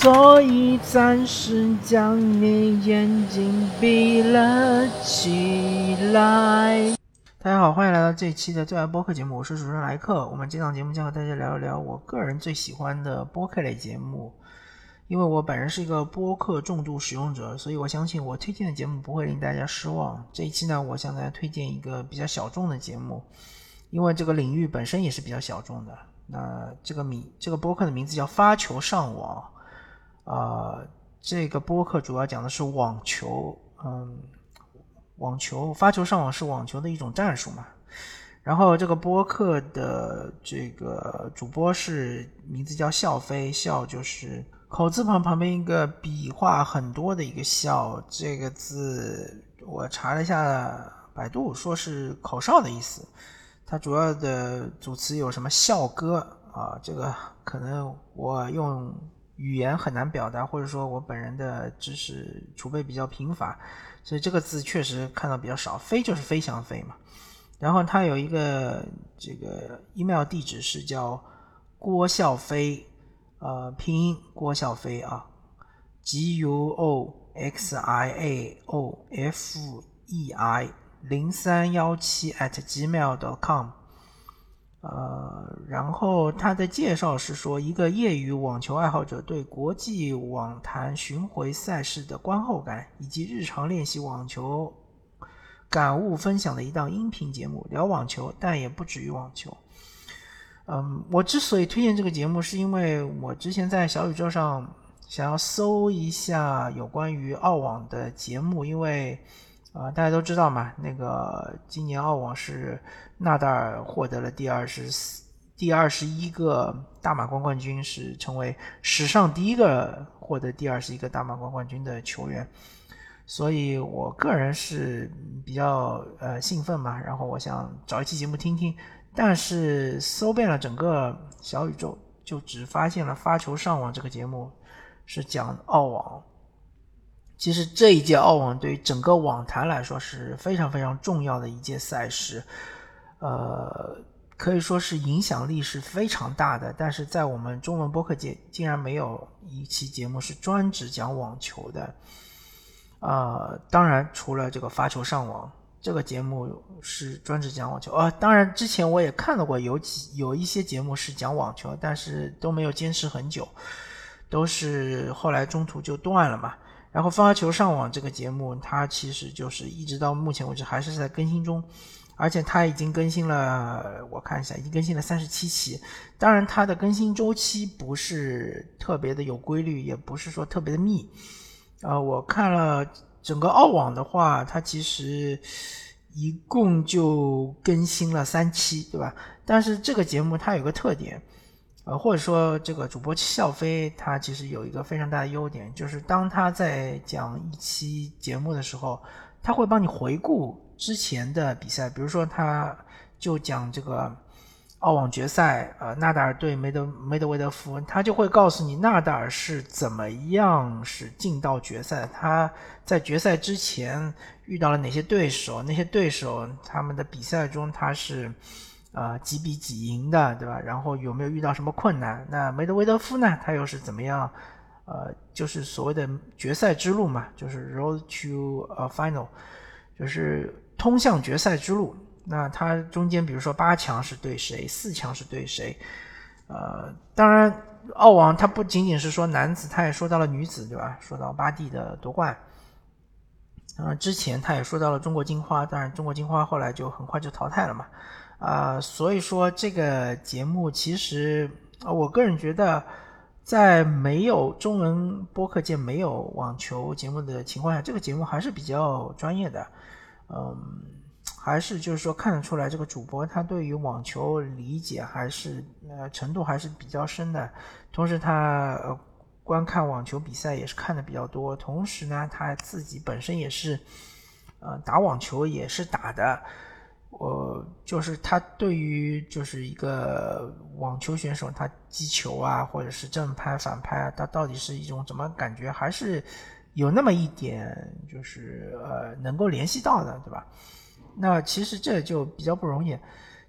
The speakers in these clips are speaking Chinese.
所以暂时将你眼睛闭了起来。大家好，欢迎来到这一期的最爱播客节目，我是主持人莱克。我们这档节目将和大家聊一聊我个人最喜欢的播客类节目。因为我本人是一个播客重度使用者，所以我相信我推荐的节目不会令大家失望。这一期呢，我向大家推荐一个比较小众的节目，因为这个领域本身也是比较小众的。那这个名这个播客的名字叫发球上网。啊，这个播客主要讲的是网球，嗯，网球发球上网是网球的一种战术嘛。然后这个播客的这个主播是名字叫笑飞，笑就是口字旁旁边一个笔画很多的一个笑，这个字我查了一下百度，说是口哨的意思。它主要的组词有什么笑歌啊？这个可能我用。语言很难表达，或者说我本人的知识储备比较贫乏，所以这个字确实看到比较少。飞就是飞翔飞嘛。然后他有一个这个 email 地址是叫郭笑飞，呃，拼音郭笑飞啊，G U O X I A O F E I 零三幺七 at gmail.com。呃，然后他的介绍是说，一个业余网球爱好者对国际网坛巡回赛事的观后感，以及日常练习网球感悟分享的一档音频节目，聊网球，但也不止于网球。嗯，我之所以推荐这个节目，是因为我之前在小宇宙上想要搜一下有关于澳网的节目，因为。啊，大家都知道嘛，那个今年澳网是纳达尔获得了第二十四、第二十一个大满贯冠军，是成为史上第一个获得第二十一个大满贯冠军的球员，所以我个人是比较呃兴奋嘛，然后我想找一期节目听听，但是搜遍了整个小宇宙，就只发现了发球上网这个节目是讲澳网。其实这一届澳网对于整个网坛来说是非常非常重要的一届赛事，呃，可以说是影响力是非常大的。但是在我们中文播客界，竟然没有一期节目是专职讲网球的。啊，当然除了这个发球上网这个节目是专职讲网球啊，当然之前我也看到过有几有一些节目是讲网球，但是都没有坚持很久，都是后来中途就断了嘛。然后发球上网这个节目，它其实就是一直到目前为止还是在更新中，而且它已经更新了，我看一下，已经更新了三十七期。当然，它的更新周期不是特别的有规律，也不是说特别的密。啊，我看了整个澳网的话，它其实一共就更新了三期，对吧？但是这个节目它有个特点。呃，或者说这个主播笑飞，他其实有一个非常大的优点，就是当他在讲一期节目的时候，他会帮你回顾之前的比赛，比如说他就讲这个澳网决赛，呃，纳达尔对梅德梅德韦德夫，他就会告诉你纳达尔是怎么样是进到决赛，他在决赛之前遇到了哪些对手，那些对手他们的比赛中他是。呃，几比几赢的，对吧？然后有没有遇到什么困难？那梅德韦德夫呢？他又是怎么样？呃，就是所谓的决赛之路嘛，就是 road to a final，就是通向决赛之路。那他中间，比如说八强是对谁，四强是对谁？呃，当然，澳网他不仅仅是说男子，他也说到了女子，对吧？说到巴蒂的夺冠。啊，之前他也说到了中国金花，当然中国金花后来就很快就淘汰了嘛。啊，所以说这个节目其实，我个人觉得，在没有中文播客界没有网球节目的情况下，这个节目还是比较专业的。嗯，还是就是说看得出来，这个主播他对于网球理解还是呃程度还是比较深的。同时，他呃观看网球比赛也是看的比较多。同时呢，他自己本身也是呃打网球也是打的。我就是他对于就是一个网球选手，他击球啊，或者是正拍反拍啊，他到底是一种怎么感觉？还是有那么一点就是呃能够联系到的，对吧？那其实这就比较不容易。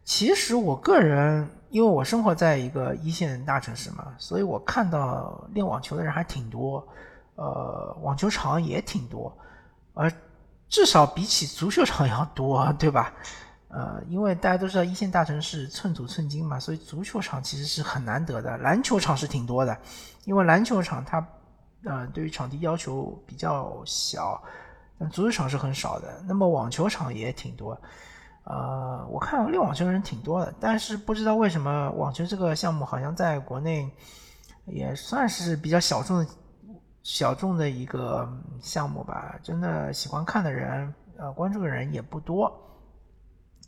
其实我个人因为我生活在一个一线大城市嘛，所以我看到练网球的人还挺多，呃，网球场也挺多，而至少比起足球场要多，对吧？呃，因为大家都知道一线大城市寸土寸金嘛，所以足球场其实是很难得的。篮球场是挺多的，因为篮球场它呃对于场地要求比较小，但足球场是很少的。那么网球场也挺多。呃，我看练网球的人挺多的，但是不知道为什么网球这个项目好像在国内也算是比较小众的小众的一个项目吧。真的喜欢看的人，呃，关注的人也不多，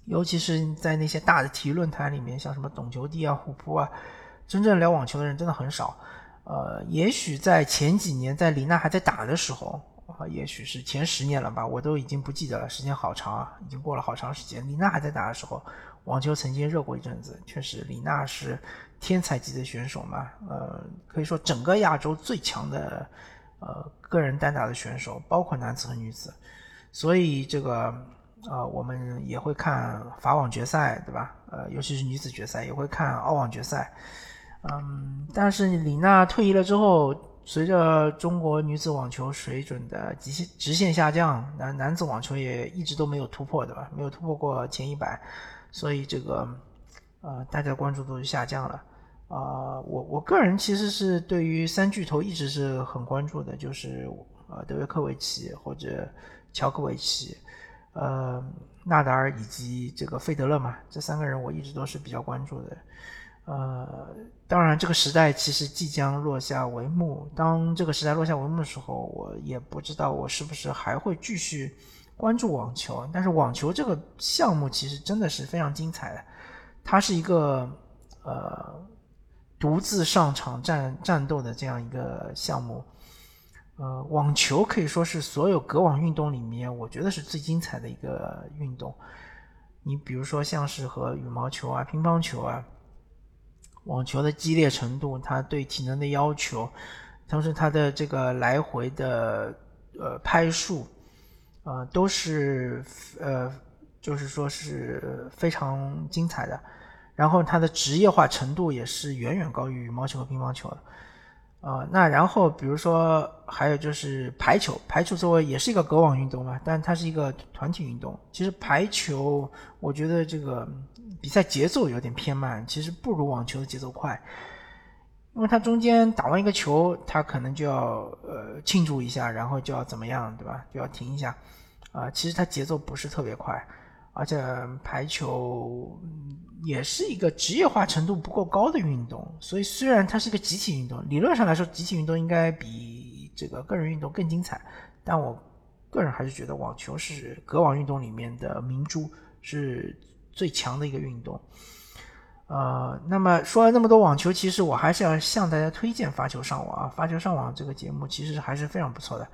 尤其是在那些大的体育论坛里面，像什么懂球帝啊、虎扑啊，真正聊网球的人真的很少。呃，也许在前几年，在李娜还在打的时候。啊，也许是前十年了吧，我都已经不记得了，时间好长啊，已经过了好长时间。李娜还在打的时候，网球曾经热过一阵子，确实，李娜是天才级的选手嘛，呃，可以说整个亚洲最强的呃个人单打的选手，包括男子和女子。所以这个呃，我们也会看法网决赛，对吧？呃，尤其是女子决赛，也会看澳网决赛。嗯，但是李娜退役了之后。随着中国女子网球水准的极限直线下降，男男子网球也一直都没有突破，对吧？没有突破过前一百，所以这个呃，大家关注度就下降了。啊，我我个人其实是对于三巨头一直是很关注的，就是呃德约科维奇或者乔科维奇，呃纳达尔以及这个费德勒嘛，这三个人我一直都是比较关注的。呃，当然，这个时代其实即将落下帷幕。当这个时代落下帷幕的时候，我也不知道我是不是还会继续关注网球。但是，网球这个项目其实真的是非常精彩的。它是一个呃独自上场战战斗的这样一个项目。呃，网球可以说是所有隔网运动里面，我觉得是最精彩的一个运动。你比如说，像是和羽毛球啊、乒乓球啊。网球的激烈程度，它对体能的要求，同时它的这个来回的呃拍数，呃都是呃就是说是非常精彩的。然后它的职业化程度也是远远高于羽毛球和乒乓球的。啊，那然后比如说还有就是排球，排球作为也是一个隔网运动嘛，但它是一个团体运动。其实排球，我觉得这个比赛节奏有点偏慢，其实不如网球的节奏快，因为它中间打完一个球，它可能就要呃庆祝一下，然后就要怎么样，对吧？就要停一下，啊，其实它节奏不是特别快。而且排球也是一个职业化程度不够高的运动，所以虽然它是个集体运动，理论上来说集体运动应该比这个个人运动更精彩，但我个人还是觉得网球是格网运动里面的明珠，是最强的一个运动。呃，那么说了那么多网球，其实我还是要向大家推荐《发球上网》啊，《发球上网》这个节目其实还是非常不错的。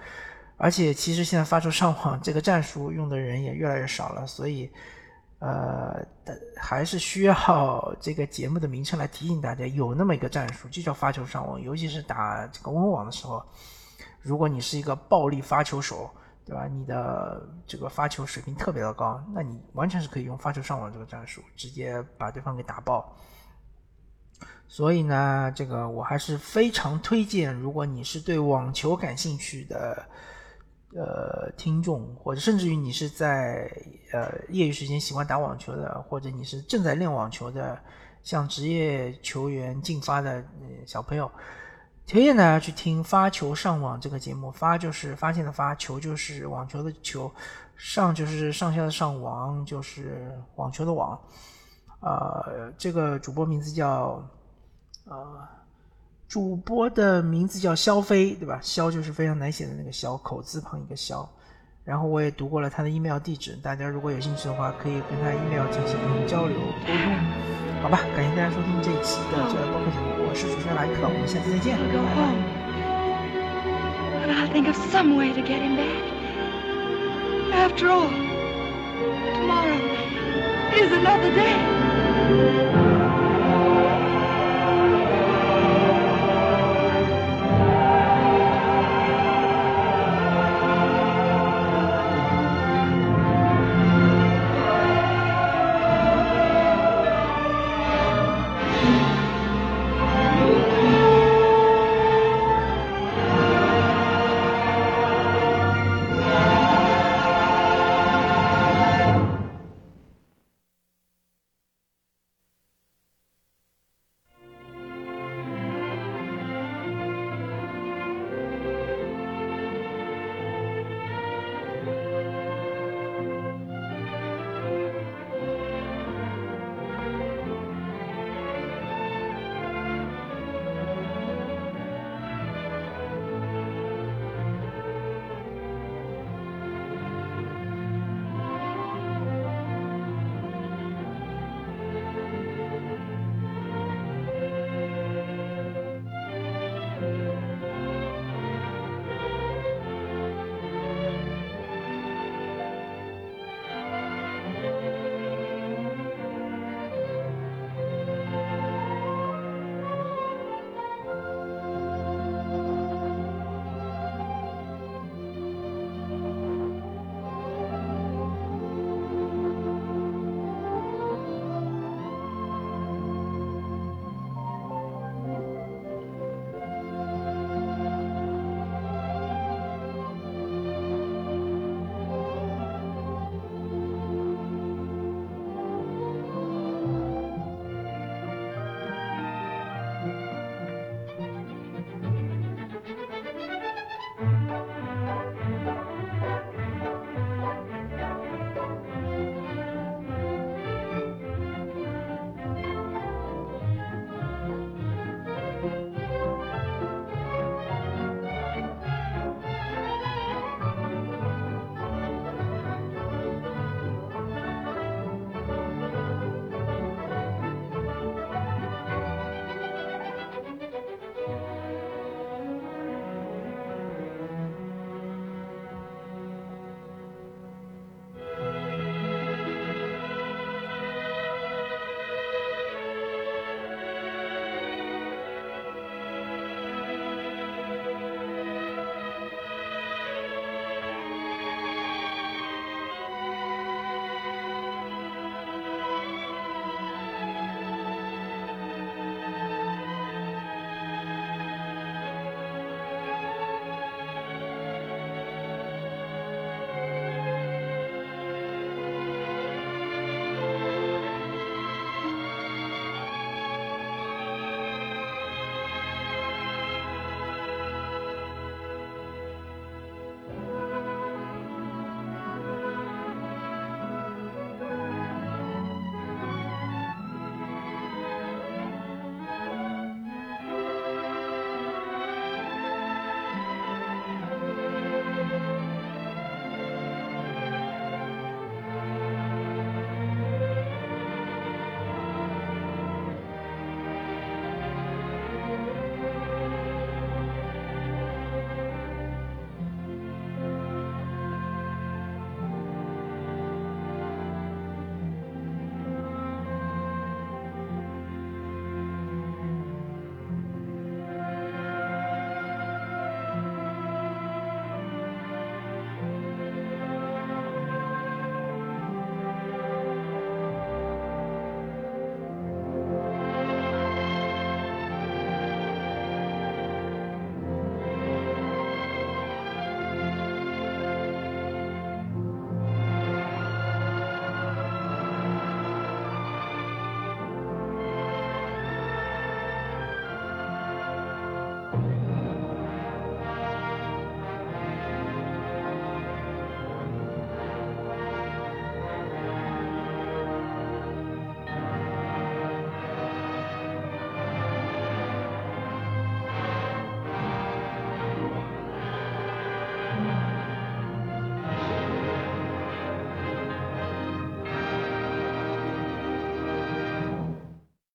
而且其实现在发球上网这个战术用的人也越来越少了，所以，呃，还是需要 这个节目的名称来提醒大家，有那么一个战术，就叫发球上网。尤其是打这个温网的时候，如果你是一个暴力发球手，对吧？你的这个发球水平特别的高，那你完全是可以用发球上网这个战术，直接把对方给打爆。所以呢，这个我还是非常推荐，如果你是对网球感兴趣的。呃，听众或者甚至于你是在呃业余时间喜欢打网球的，或者你是正在练网球的，向职业球员进发的小朋友，推荐大家去听《发球上网》这个节目。发就是发现的发，球就是网球的球，上就是上下的上，网就是网球的网。呃，这个主播名字叫呃。主播的名字叫肖飞，对吧？肖就是非常难写的那个肖，口字旁一个肖。然后我也读过了他的 email 地址，大家如果有兴趣的话，可以跟他 email 进行交流沟通。好吧，感谢大家收听这一期的最爱播客节目，我是主持人莱克，我们下次再见，拜拜。